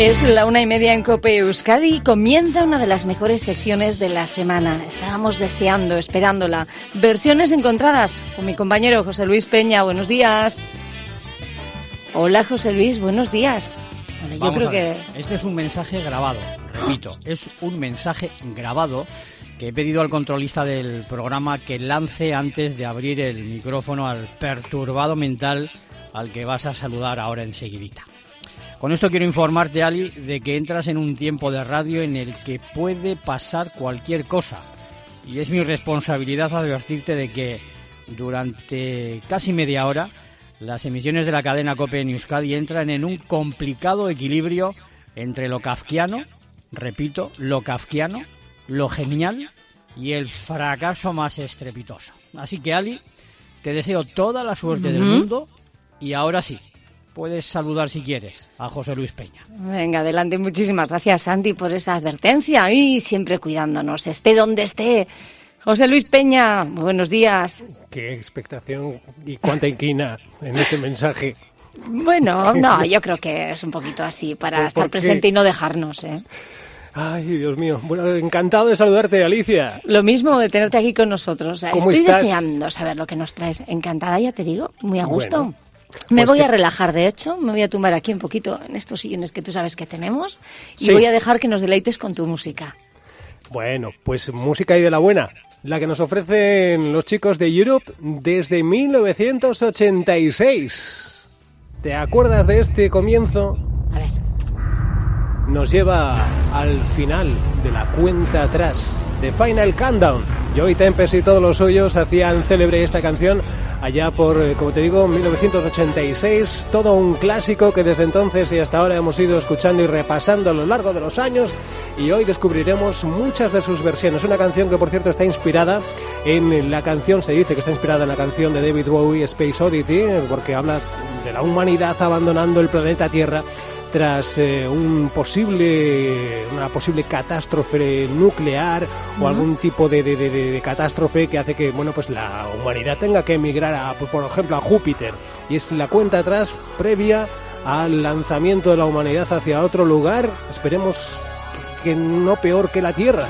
Es la una y media en Cope Euskadi comienza una de las mejores secciones de la semana. Estábamos deseando, esperándola. Versiones encontradas con mi compañero José Luis Peña. Buenos días. Hola José Luis, buenos días. Bueno, yo Vamos creo que. Este es un mensaje grabado, repito, es un mensaje grabado que he pedido al controlista del programa que lance antes de abrir el micrófono al perturbado mental al que vas a saludar ahora enseguidita. Con esto quiero informarte, Ali, de que entras en un tiempo de radio en el que puede pasar cualquier cosa. Y es mi responsabilidad advertirte de que durante casi media hora las emisiones de la cadena COPE en Euskadi entran en un complicado equilibrio entre lo kafkiano, repito, lo kafkiano, lo genial y el fracaso más estrepitoso. Así que, Ali, te deseo toda la suerte del mundo y ahora sí, puedes saludar si quieres a José Luis Peña. Venga, adelante. Muchísimas gracias, Santi, por esa advertencia y siempre cuidándonos, esté donde esté. José Luis Peña, buenos días. Qué expectación y cuánta inquina en este mensaje. Bueno, no, yo creo que es un poquito así para ¿Por estar qué? presente y no dejarnos, ¿eh? Ay, Dios mío. Bueno, encantado de saludarte, Alicia. Lo mismo de tenerte aquí con nosotros. O sea, ¿Cómo Estoy estás? deseando saber lo que nos traes. Encantada, ya te digo, muy a gusto. Bueno, me pues voy que- a relajar, de hecho, me voy a tumbar aquí un poquito en estos sillones que tú sabes que tenemos y Sí. voy a dejar que nos deleites con tu música. Bueno, pues música y de la buena. La que nos ofrecen los chicos de Europe desde 1986. ¿Te acuerdas de este comienzo? A ver. Nos lleva al final de la cuenta atrás de Final Countdown. Joey Tempest y todos los suyos hacían célebre esta canción allá por, eh, como te digo, 1986. Todo un clásico que desde entonces y hasta ahora hemos ido escuchando y repasando a lo largo de los años. Y hoy descubriremos muchas de sus versiones. Una canción que, por cierto, está inspirada en la canción, se dice que está inspirada en la canción de David Bowie, Space Oddity, porque habla de la humanidad abandonando el planeta Tierra tras eh, un posible una posible catástrofe nuclear o algún tipo de, de- de- de- catástrofe que hace que bueno pues la humanidad tenga que emigrar a por- por ejemplo a Júpiter. Y es la cuenta atrás previa al lanzamiento de la humanidad hacia otro lugar esperemos que no peor que la Tierra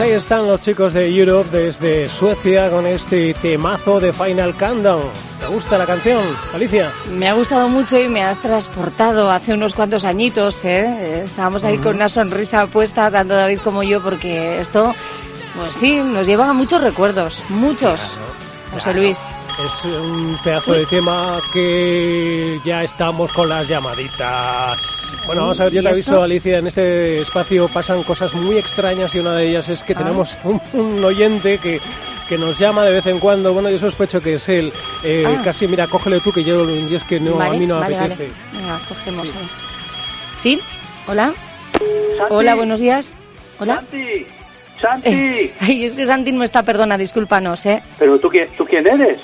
ahí están los chicos de Europe desde Suecia con este temazo de Final Countdown. gusta la canción, Alicia? Me ha gustado mucho y me has transportado hace unos cuantos añitos, ¿eh? Eh, Estábamos ahí con una sonrisa puesta, tanto David como yo, porque esto, pues sí, nos lleva a muchos recuerdos, muchos. José Luis. Es un pedazo de tema que ya estamos con las llamaditas. Bueno, vamos a ver, yo ¿Y te esto? aviso, Alicia, en este espacio pasan cosas muy extrañas y una de ellas es que Ah. tenemos un, un oyente que, que nos llama de vez en cuando. Bueno, yo sospecho que es él. Eh, Ah. Casi, mira, cógele tú, que yo, yo es que no, vale, a mí no vale. apetece. Venga, cogemos. ¿Sí? ¿Hola? Hola, buenos días. ¿Hola? Santi, Santi. Eh, ay, es que Santi no está, perdona, discúlpanos, ¿eh? Pero tú quién, tú quién eres?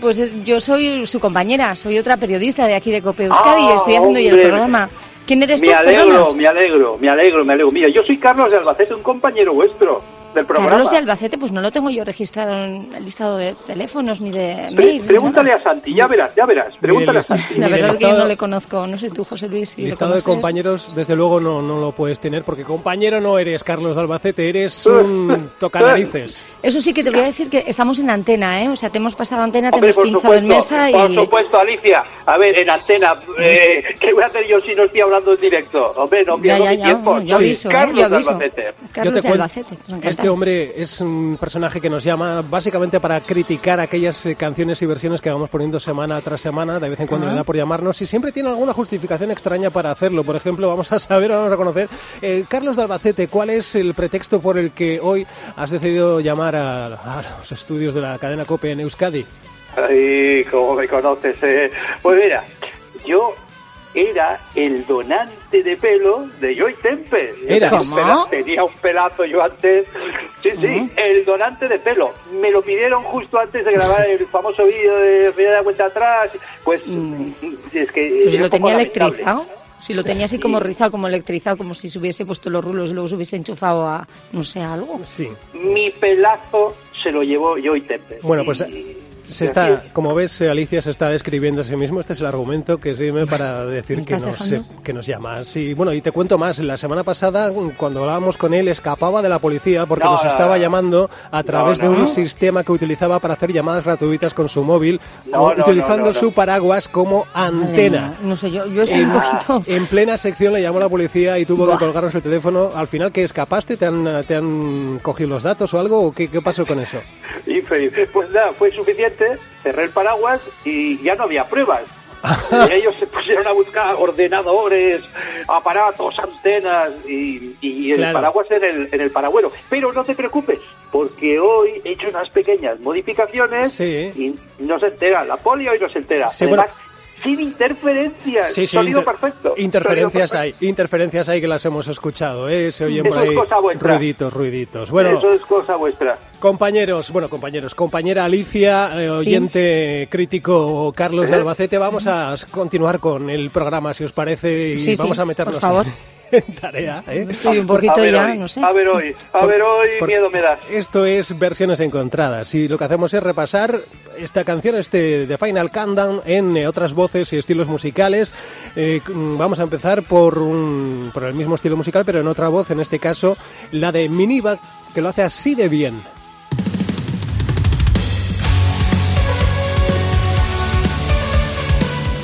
Pues eh, yo soy su compañera, soy otra periodista de aquí de Cope Euskadi y Ah, estoy haciendo yo el hombre. programa. ¿Quién eres tú? Me alegro, me alegro, me alegro, me alegro. Mira, yo soy Carlos de Albacete, un compañero vuestro del programa. Carlos de Albacete, pues no lo tengo yo registrado en el listado de teléfonos ni de Pre- mails. pregúntale a Santi, ya verás, ya verás. Pregúntale a Santi. La verdad es que yo no le conozco, no sé tú, José Luis, si Listado de compañeros, desde luego no, no lo puedes tener, porque compañero no eres Carlos de Albacete, eres un tocanarices. Eso sí que te voy a decir que estamos en antena, ¿eh? O sea, te hemos pasado antena, te Hombre, hemos por pinchado en mesa por y... supuesto, Alicia. A ver, en antena, eh, ¿qué voy a hacer yo si no estoy hablando en directo? Hombre, no Ya, pierdo ya, mi ya, tiempo. yo aviso, ¿eh? Carlos Yo de aviso. Albacete. Carlos Yo te de Albacete, pues. Este hombre es un personaje que nos llama básicamente para criticar aquellas eh, canciones y versiones que vamos poniendo semana tras semana, de vez en cuando le da por llamarnos y siempre tiene alguna justificación extraña para hacerlo. Por ejemplo, vamos a saber, vamos a conocer. eh, Carlos de Albacete, ¿cuál es el pretexto por el que hoy has decidido llamar a, a los estudios de la cadena COPE en Euskadi? Ay, cómo me conoces, eh. Pues mira, yo era el donante de pelo de Joy Tempe. ¿Era? Tenía un ¿Cómo? pela- Tenía un pelazo yo antes. Sí, sí, el donante de pelo. Me lo pidieron justo antes de grabar el famoso vídeo de Ría de la Cuenta Atrás. Pues es que... Pues lo tenía electrizado, si lo tenía así como rizado, como electrizado, como si se hubiese puesto los rulos y luego se hubiese enchufado a, no sé, a algo. Sí. Mi pelazo se lo llevó Joy Tempe. Bueno, pues, Y- Se está, como ves, Alicia se está describiendo a sí mismo. Este es el argumento que sirve para decir ¿Me que nos, que nos llama. Sí, bueno, y te cuento más. La semana pasada, cuando hablábamos con él, escapaba de la policía porque No, nos no, estaba no. llamando a través no, de un sistema que utilizaba para hacer llamadas gratuitas con su móvil, No, co- no, utilizando no, no, no. su paraguas como antena. No sé, yo, yo estoy En, un poquito... en plena sección le llamó la policía y tuvo Buah. que colgarnos el teléfono. Al final, ¿qué escapaste? ¿Te han, te han cogido los datos o algo? ¿O qué, qué pasó con eso? Pues nada, fue suficiente, cerré el paraguas y ya no había pruebas. Y ellos se pusieron a buscar ordenadores, aparatos, antenas y, y el Claro. paraguas en el, en el paragüero. Pero no te preocupes, porque hoy he hecho unas pequeñas modificaciones Sí. y no se entera. La poli hoy no se entera. Sí, Además, bueno. Sin interferencias. Sí, sí, Sonido inter- perfecto. Interferencias Sonido hay, interferencias hay que las hemos escuchado, ¿eh? Se oyen Eso por es ahí cosa vuestra. ruiditos, ruiditos. Bueno, Eso es cosa vuestra. compañeros, bueno, compañeros, compañera Alicia, eh, oyente crítico Carlos de. Albacete, vamos a continuar con el programa, si os parece, y Sí, sí, vamos a meternos por favor. en tarea, ¿eh? Estoy un a poquito ver ya, hoy, no sé. A ver hoy, a ver hoy, por- miedo me das. Esto es versiones encontradas y lo que hacemos es repasar esta canción, este The Final Countdown en eh, otras voces y estilos musicales. Eh, mm, vamos a empezar por, un- por el mismo estilo musical, pero en otra voz, en este caso la de Miniva, que lo hace así de bien.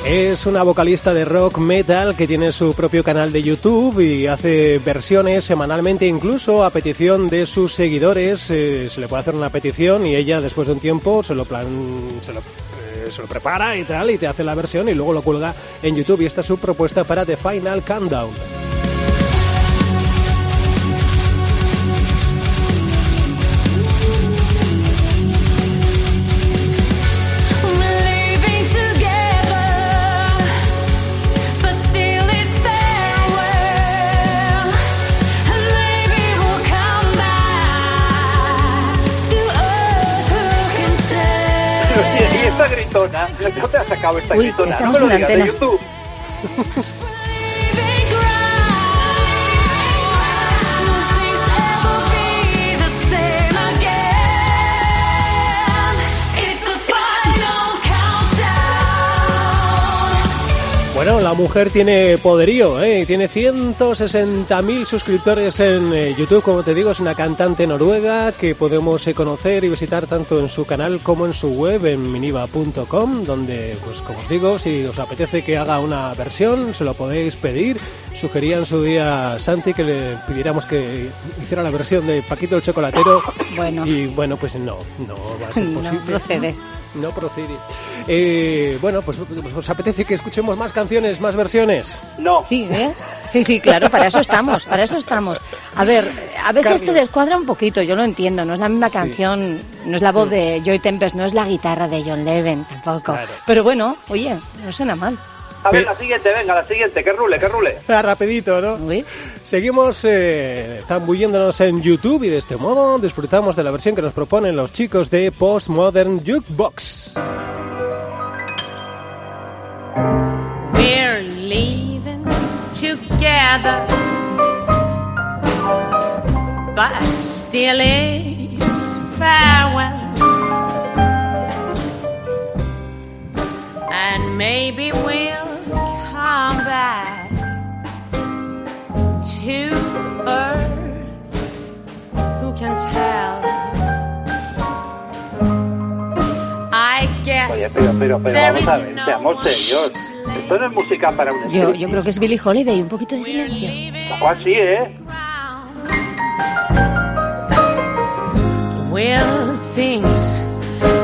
Es una vocalista de rock metal que tiene su propio canal de YouTube y hace versiones semanalmente incluso a petición de sus seguidores. Eh, se le puede hacer una petición y ella después de un tiempo se lo, plan, eh, se lo prepara y tal y te hace la versión y luego lo cuelga en YouTube y esta es su propuesta para The Final Countdown. Gritona, ¿dónde has sacado esta Uy, gritona? estamos no me lo en digas, de antena. YouTube. Bueno, la mujer tiene poderío, ¿eh? tiene 160.000 suscriptores en eh, YouTube, como te digo, es una cantante noruega que podemos eh, conocer y visitar tanto en su canal como en su web, en miniva.com, donde, pues como os digo, si os apetece que haga una versión, se lo podéis pedir. Sugería en su día Santi que le pidiéramos que hiciera la versión de Paquito el Chocolatero. Bueno. Y bueno, pues no, no va a ser No posible. procede. No procede. Eh, bueno, pues pues, os apetece que escuchemos más canciones, más versiones. No. Sí, ¿eh? Sí, sí, claro, para eso estamos, para eso estamos. A ver, a veces te descuadra un poquito, yo lo entiendo, no es la misma canción, no es la voz de Joy Tempest, no es la guitarra de John Leven tampoco. Claro. Pero bueno, oye, no suena mal. A ver, la siguiente, venga, la siguiente, que rule, que rule. Ah, rapidito, ¿no? Uy. Seguimos eh, zambulléndonos en YouTube y de este modo disfrutamos de la versión que nos proponen los chicos de Postmodern Jukebox. We're leaving together, but still it's farewell. And maybe we'll Earth. Who can tell? I guess. Oye, pero, pero, pero, there vamos is a ver, no seamos serios. much Esto no es música para un Yo, yo creo que es Billie Holiday, un poquito de silencio. Tampoco así, ¿eh? Will things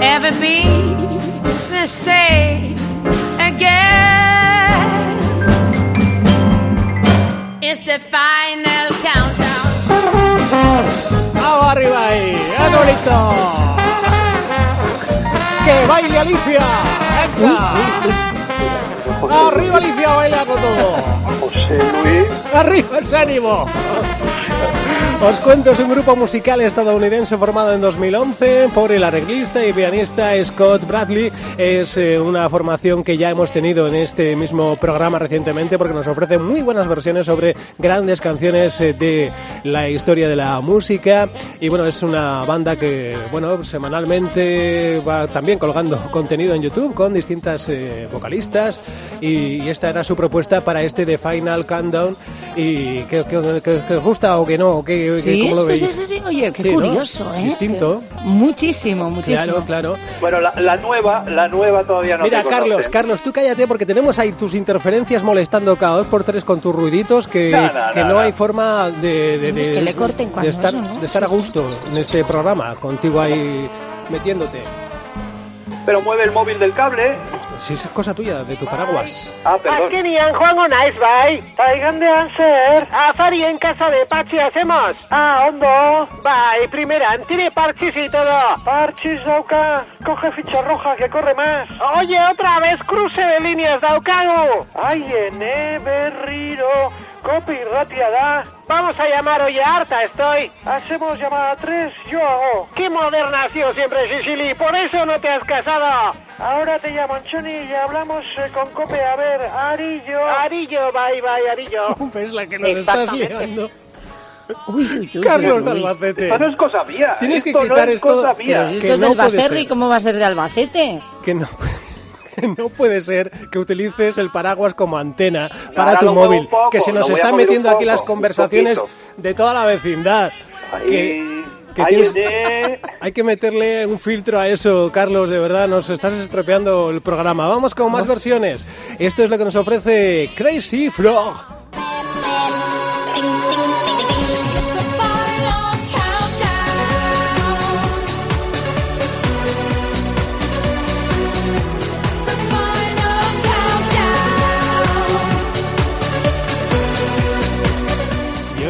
ever be the same again? It's the final countdown. ¡Vamos arriba ahí! ¡Qué bonito! ¡Que baile Alicia! ¡Arriba Alicia, baila con todo! José Luis. ¡Arriba ese ánimo! Os cuento, es un grupo musical estadounidense formado en 2011 por el arreglista y pianista Scott Bradley. Es eh, una formación que ya hemos tenido en este mismo programa recientemente porque nos ofrece muy buenas versiones sobre grandes canciones eh, de la historia de la música. Y bueno, es una banda que, bueno, semanalmente va también colgando contenido en YouTube con distintas eh, vocalistas. Y, esta era su propuesta para este The Final Countdown. ¿Y que os gusta o que no? ¿O que, que- Sí, ¿Cómo lo sí, veis? sí, sí, sí, oye, qué Sí, ¿no? curioso, ¿eh? Distinto. Muchísimo, muchísimo. Claro, claro. Bueno, la, la nueva, la nueva todavía no Mira, se conoce. Carlos, Carlos, tú cállate porque tenemos ahí tus interferencias molestando cada dos por tres con tus ruiditos que No, no, que no, no no. hay forma de, de, Es de- que le corten cuando de estar, eso, ¿no? de estar a gusto en este programa, contigo ahí metiéndote. Pero mueve el móvil del cable. Si es cosa tuya, de tu paraguas. Ah, perdón. Azkenian joango naiz bai. Ta igandean zer? Afari en casa de Pachi hacemos. Ah, ondo. Bai, primeran, tiene parchis y todo. Parchis dauka. Coge ficha roja que corre más. Oye, otra vez cruce de líneas daukago. Ai, ene berriro. Kopi irratia da. Vamos a llamar, oye, harta estoy. Hacemos llamada 3, yo hago. ¡Qué moderna has sido siempre, Sicily! Por eso no te has casado. Ahora te llamo Anchoni y hablamos eh, con Cope. A ver, Arillo. Arillo, bye, bye, Arillo. Es la que nos estás liando. Uy, uy, uy, Carlos uy, de. Albacete. Esto no es cosa mía. Tienes que esto quitar no es esto- cosa Pero mía. Si que esto es no del puede Baserri, ser. ¿cómo va a ser de Albacete? Que no, que no puede ser que utilices el paraguas como antena para Ahora tu móvil. poco, que se nos están metiendo aquí las conversaciones de toda la vecindad. Ahí, que tienes- hay que meterle un filtro a eso, Carlos, de verdad, nos estás estropeando el programa. Vamos con más versiones. Esto es lo que nos ofrece Crazy Frog.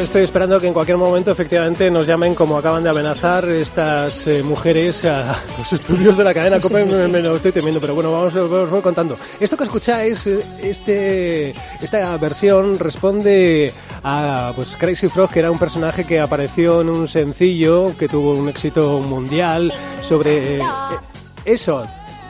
Estoy esperando que en cualquier momento efectivamente nos llamen como acaban de amenazar estas eh, mujeres a los estudios de la cadena Cope. Me, me lo estoy temiendo, pero bueno, vamos, os voy contando. Esto que escucháis, eh, este, esta versión responde a pues, Crazy Frog, que era un personaje que apareció en un sencillo que tuvo un éxito mundial sobre eh, eso.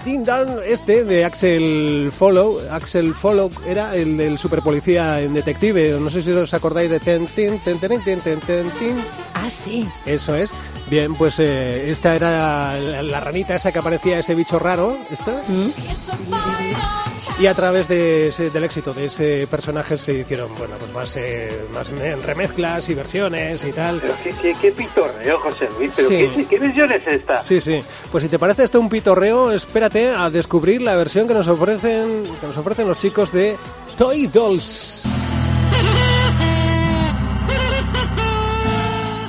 Ding Dong, este de Axel Follow, Axel Follow era el del superpolicía en detective, no sé si os acordáis de ten, tin, ten, ten, ten, ten, ten, tin. Ah, sí. Eso es. Bien, pues eh, esta era la, la ranita esa que aparecía, ese bicho raro. ¿Esta? Y a través de ese- del éxito de ese personaje se hicieron, bueno, pues más, eh, más me- remezclas y versiones y tal. Pero qué, qué, qué pitorreo, José Luis. ¿Pero Sí. qué, qué versión es esta? Sí, sí. Pues si te parece esto un pitorreo, espérate a descubrir la versión que nos ofrecen, que nos ofrecen los chicos de Toy Dolls.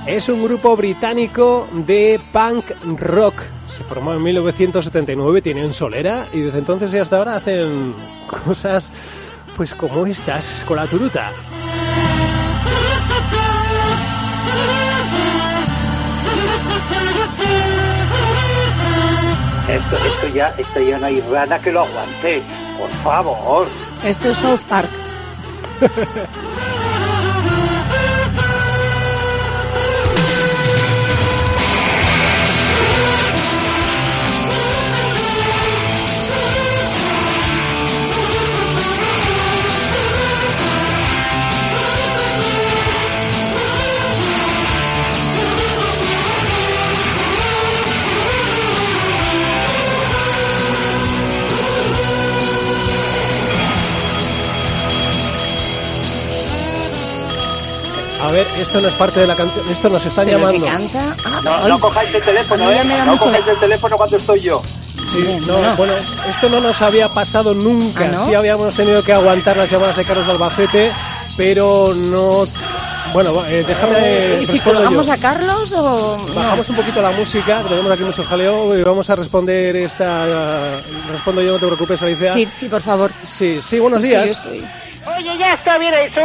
Es un grupo británico de punk rock. Se formó en 1979, tienen solera y desde entonces y hasta ahora hacen cosas pues como estas con la turuta. Esto, esto, ya, esto ya no hay rana que lo aguante. Por favor. Esto es South Park. ver, esto no es parte de la canción, esto nos están Pero llamando. canta. Ah, No, cojáis el teléfono, ¿eh? me da No mucho- cojáis el teléfono cuando estoy yo. Sí, Bien, no, no. bueno, esto no nos había pasado nunca. ¿Ah, no? Sí habíamos tenido que aguantar las llamadas de Carlos de Albacete, pero no. Bueno, eh, déjame. ¿Y si colgamos yo. a Carlos o.? no? Bajamos un poquito la música, tenemos aquí mucho jaleo y vamos a responder esta. Respondo yo, no te preocupes, Alicia. Sí, sí, por favor. Sí, sí, buenos días. estoy- Oye, ya está bien eso.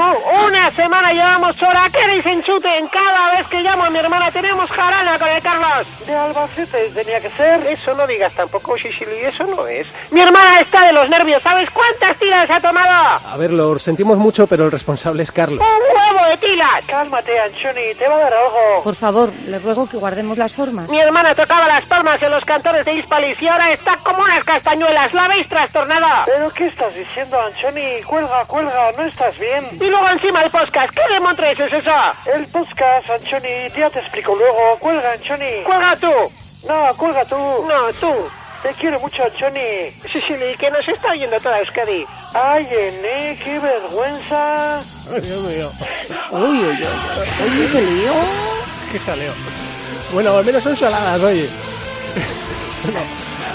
Una semana llevamos hora. ¿Queréis enchuten? Cada vez que llamo a mi hermana tenemos jarana con el Carlos. De Albacete tenía que ser. Eso no digas tampoco, Sicily. Eso no es. Mi hermana está de los nervios. ¿Sabes cuántas tiras ha tomado? A ver, lo sentimos mucho, pero el responsable es Carlos. ¡Un huevo de tilas! Cálmate, Anchoni. Te va a dar algo. Por favor, le ruego que guardemos las formas. Mi hermana tocaba las palmas en los cantores de Hispalis y ahora está como unas castañuelas. ¿La veis trastornada? ¿Pero qué estás diciendo, Anchoni? Cuelga, cuelga, no estás bien. Y luego encima el podcast. ¿Qué demontres es eso? El podcast, Anchoni. Ya te explico luego. Cuelga, Anchoni. ¡Cuelga tú! No, cuelga tú. No, tú. Te quiero mucho, Anchoni. Sicily, que nos está oyendo toda Euskadi. Ay, Ené, qué vergüenza. Ay, Dios mío. Uy, uy, qué lío. Qué jaleo. Bueno, al menos son saladas, oye. Bueno,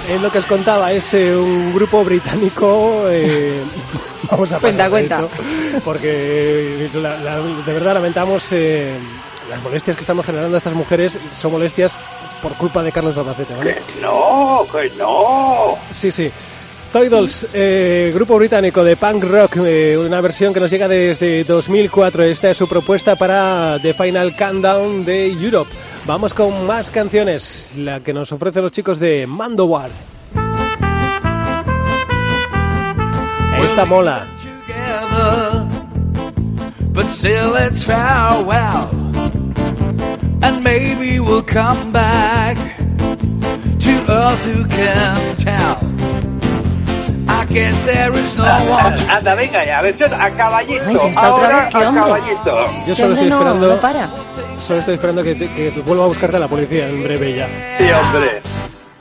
en lo que os contaba, es eh, un grupo británico. eh, vamos a Cuenta, cuenta. esto, porque eh, la- la- de verdad lamentamos eh, las molestias que estamos generando a estas mujeres. Son molestias por culpa de Carlos Albacete, ¿vale? No, que no. Sí, sí. Toy Dolls, eh, grupo británico de punk rock, eh, una versión que nos llega desde 2004. Esta es su propuesta para The Final Countdown de Europe. Vamos con más canciones, la que nos ofrecen los chicos de Mandowar. Esta mola. but still it's farewell. And maybe we'll come back to Earth. Who can tell? Guess there is no one. to- Anda, venga ya, versión a caballito. Ay, ya está otra Ahora vez, ¿qué a hombre? caballito. Yo solo estoy no, esperando, no para. solo estoy esperando que, te- que vuelva a buscarte a la policía en breve ya. Sí, hombre.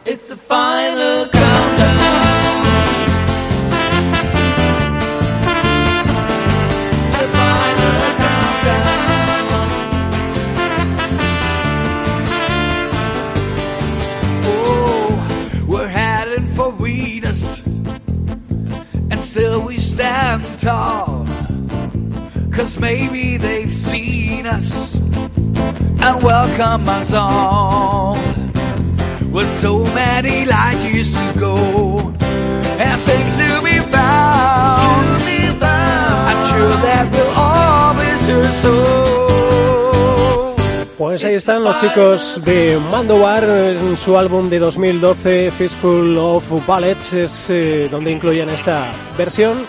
It's final still we stand tall. Cause maybe they've seen us and welcome us all with so many light years to go and things to be found. I'm sure that we'll all miss her so. Pues ahí están los chicos de Mandowar en su álbum de 2012, Fistful of Bullets, es eh, donde incluyen esta versión.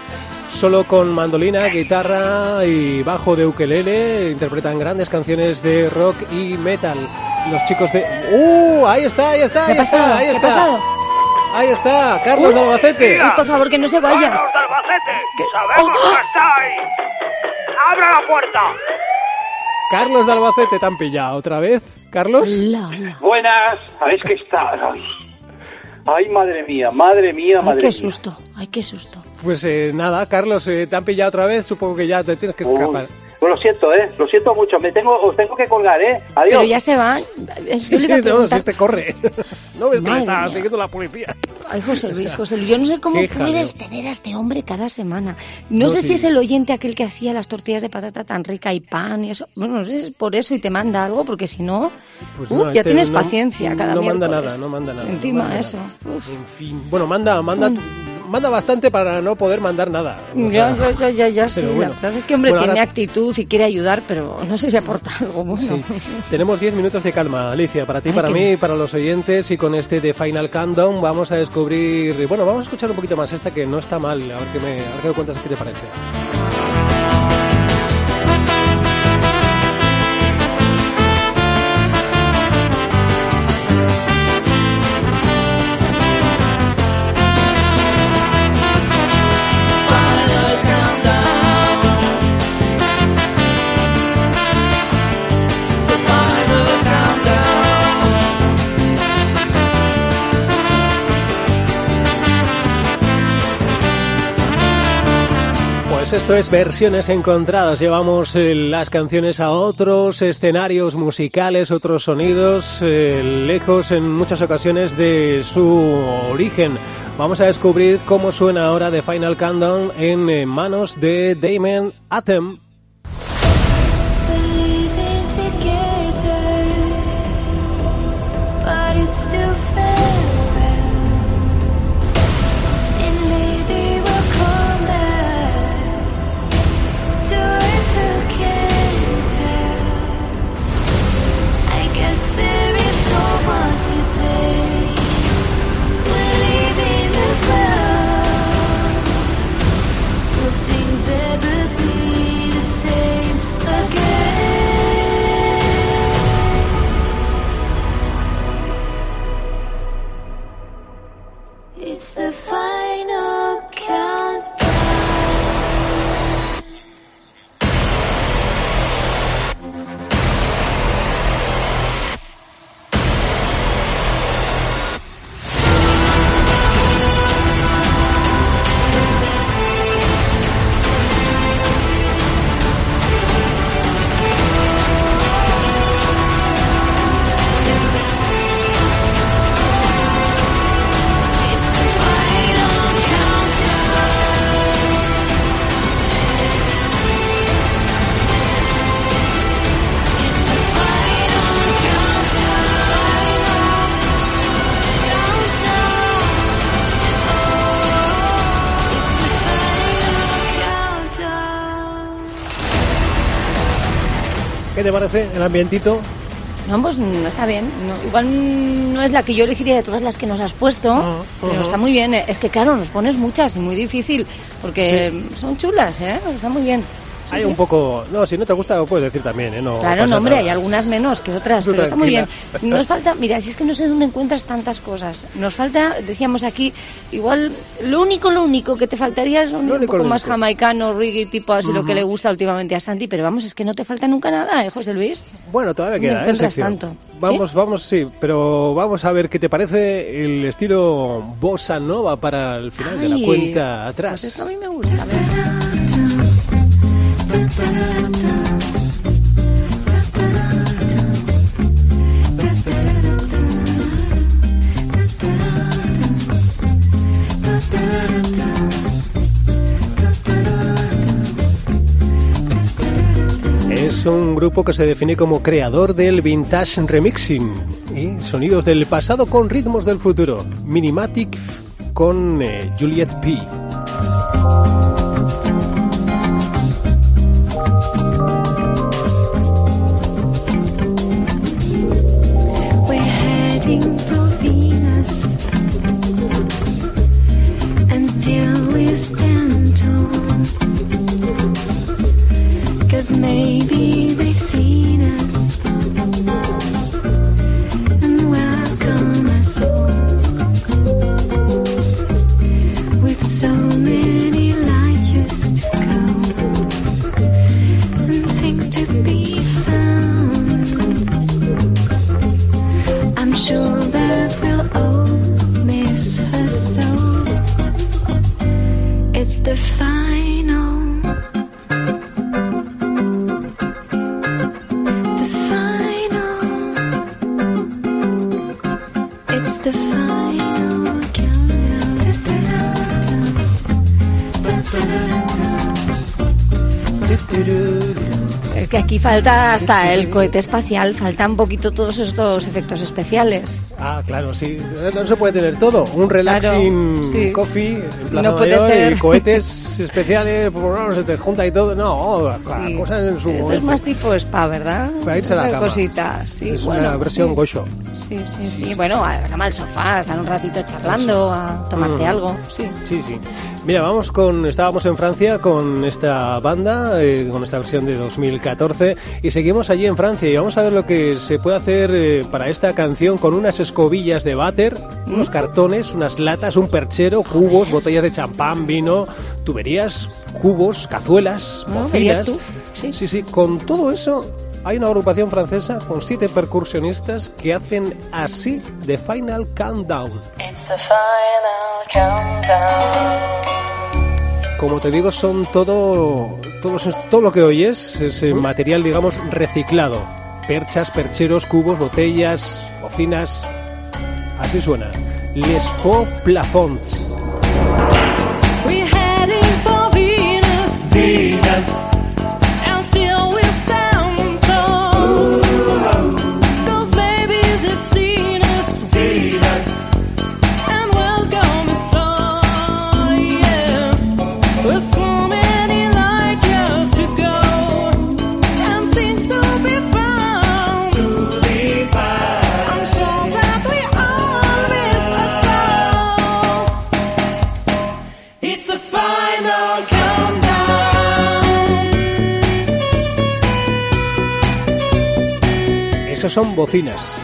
Solo con mandolina, guitarra y bajo de ukelele interpretan grandes canciones de rock y metal. Los chicos de... ¡Uh! Ahí está, ahí está, ¿Qué ahí pasado? está, ahí ¿Qué ha está. pasado? Ahí está, Carlos de Albacete. Ay, por favor, que no se vaya. ¡Carlos de Albacete! ¡Sabemos que estáis! ¡Abra la puerta! Carlos de Albacete, ¿te han pillado otra vez? ¿Carlos? La, la. Buenas, ¿sabéis que está? Ay, ay, madre mía, madre mía, Ay, madre qué mía. susto. Ay, qué susto. Pues eh, nada, Carlos, eh, te han pillado otra vez, supongo que ya te tienes que escapar. Pues lo siento, ¿eh? Lo siento mucho. Me tengo, os tengo que colgar, ¿eh? Adiós. Pero ya se va. Sí, sí, no, si te corre. No ves que le está siguiendo la policía. Ay, José Luis, José Luis, yo no sé cómo puedes jaleo. tener a este hombre cada semana. No, No, sé sí. si es el oyente aquel que hacía las tortillas de patata tan rica y pan y eso. Bueno, no sé si es por eso y te manda algo, porque si no, Pues uh, no, ya este tienes no- paciencia cada No manda miércoles. nada, no manda nada. no Encima manda eso. nada. En fin. Bueno, manda, manda, manda bastante para no poder mandar nada. O Ya, sea, ya, ya, ya, ya, sí. bueno. La verdad es que hombre Bueno, tiene ahora- actitud y quiere ayudar, pero no sé si aporta algo bueno. Sí. Tenemos 10 minutos de calma, Alicia, para ti, Ay, para mí, bien. para los oyentes y con este de Final Countdown vamos a descubrir, bueno, vamos a escuchar un poquito más esta que no está mal, a ver qué me, a ver qué me cuentas qué te parece. Esto es versiones encontradas. Llevamos eh, las canciones a otros escenarios musicales, otros sonidos, eh, lejos en muchas ocasiones de su origen. Vamos a descubrir cómo suena ahora The Final Countdown en eh, manos de Damon Atem. Te parece el ambientito? No, pues no está bien. No, igual no es la que yo elegiría de todas las que nos has puesto, Ah, pero está muy bien. Es que claro, nos pones muchas y muy difícil, porque son chulas, ¿eh? Está muy bien. Sí, Hay sí. un poco... No, si no te gusta lo puedes decir también, ¿eh? No Claro, no, hombre, nada. hay algunas menos que otras, Tú pero está muy bien. Nos falta, mira, si es que no sé dónde encuentras tantas cosas. Nos falta, decíamos aquí, igual, lo único, lo único que te faltaría es un, Lo un único, poco más jamaicano, reggae, tipo así, lo que le gusta últimamente a Santi, pero vamos, es que no te falta nunca nada, ¿eh, José Luis? Bueno, todavía ¿Dónde queda, ¿eh? encuentras tanto? Vamos, vamos, sí, pero vamos a ver qué te parece el estilo bossa nova para el final de la cuenta atrás. Pues esto a mí me gusta, a ver. Es un grupo que se define como creador del vintage remixing y sonidos del pasado con ritmos del futuro. Minimatic con eh, Juliet P. falta hasta el cohete espacial, falta un poquito todos estos efectos especiales. Ah, claro, sí. No se puede tener todo. Un relaxing Claro, sí. coffee en Plaza No puede Mayor ser. y cohetes especiales, pues, se te junta y todo. No, cada Sí. cosa en su Esto es más tipo spa, ¿verdad? Para irse a la cama. Cositas, sí. es bueno, una versión sí. gocho. Sí, sí, sí. Bueno, a la cama al sofá, estar un ratito charlando, a tomarte Mm. algo, sí. Sí, sí. Mira, vamos con. Estábamos en Francia con esta banda, eh, con esta versión de 2014, y seguimos allí en Francia y vamos a ver lo que se puede hacer eh, para esta canción con unas escobillas de váter, unos cartones, unas latas, un perchero, cubos, botellas de champán, vino, tuberías, cubos, cazuelas, ¿No? ¿Verías tú? Sí. sí, sí. Con todo eso. Hay una agrupación francesa con siete percusionistas que hacen así The Final Countdown. It's the final countdown. Como te digo, son todo, todo lo que oyes es eh, material, digamos, reciclado. Perchas, percheros, cubos, botellas, bocinas. Así suena. Les Faux Plafonds. Son bocinas.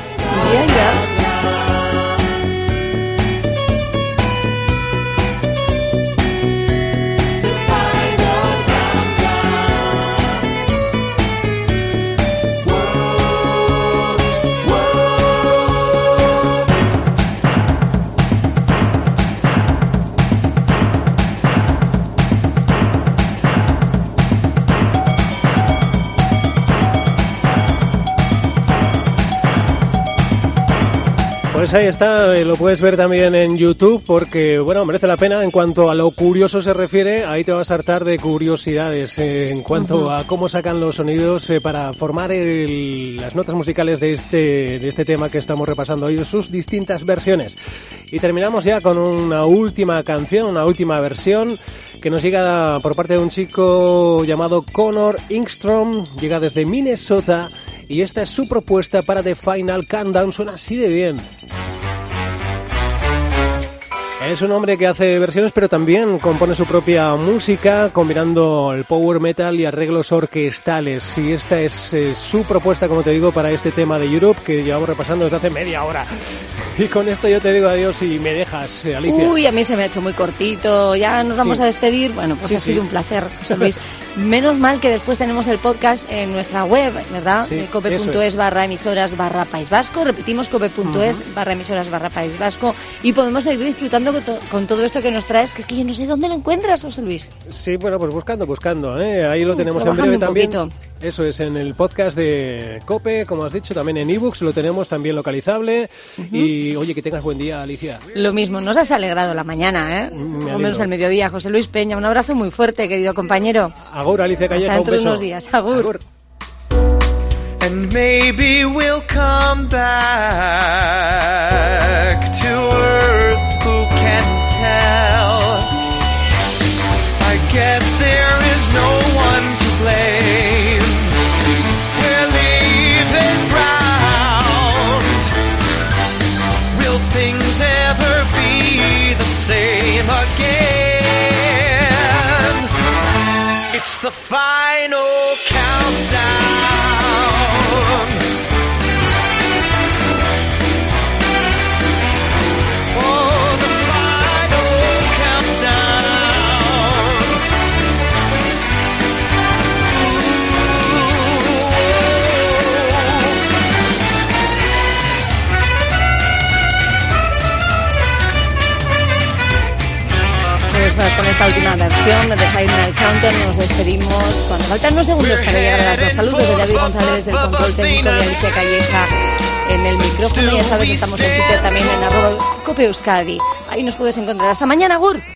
Pues ahí está, eh, lo puedes ver también en YouTube porque, bueno, merece la pena. En cuanto a lo curioso se refiere, ahí te vas a hartar de curiosidades eh, en cuanto a cómo sacan los sonidos eh, para formar el- las notas musicales de este, de este tema que estamos repasando hoy, sus distintas versiones. Y terminamos ya con una última canción, una última versión que nos llega por parte de un chico llamado Connor Ingstrom, llega desde Minnesota y esta es su propuesta para The Final Countdown, suena así de bien. Es un hombre que hace versiones, pero también compone su propia música, combinando el power metal y arreglos orquestales. Y esta es eh, su propuesta, como te digo, para este tema de Europe que llevamos repasando desde hace media hora. Y con esto yo te digo adiós y me dejas, eh, Alicia. Uy, a mí se me ha hecho muy cortito. Ya nos vamos Sí. a despedir. Bueno, pues Sí, ha sido sí. un placer, José Luis. Menos mal que después tenemos el podcast en nuestra web, ¿verdad? Eh, cope.es es. barra emisoras barra País Vasco. Repetimos cope.es barra emisoras barra País Vasco. Y podemos seguir disfrutando con, to- con todo esto que nos traes, que es que yo no sé dónde lo encuentras, José Luis. Sí, bueno, pues buscando, buscando. ¿eh? Ahí lo Mm, tenemos en breve también. poquito. Eso es, en el podcast de Cope, como has dicho, también en ebooks lo tenemos también localizable. Y oye, que tengas buen día, Alicia. Lo mismo, nos has alegrado la mañana, ¿eh? Mm, me Por lo alegro. menos al mediodía. José Luis Peña, un abrazo muy fuerte, querido compañero. Agur, Alicia Calleja, Hasta un beso. unos días. Agur. And maybe we'll come back who can tell? I guess there is no one to blame. We're leaving ground. Will things ever be the same again? It's the final con esta última versión de Final Countdown nos despedimos cuando faltan unos segundos para llegar a las dos saludos de David González del control técnico de Alicia Calleja en el micrófono. Ya sabes, estamos en Twitter también en arroba Cope Euskadi. Ahí nos puedes encontrar. Hasta mañana, Gur.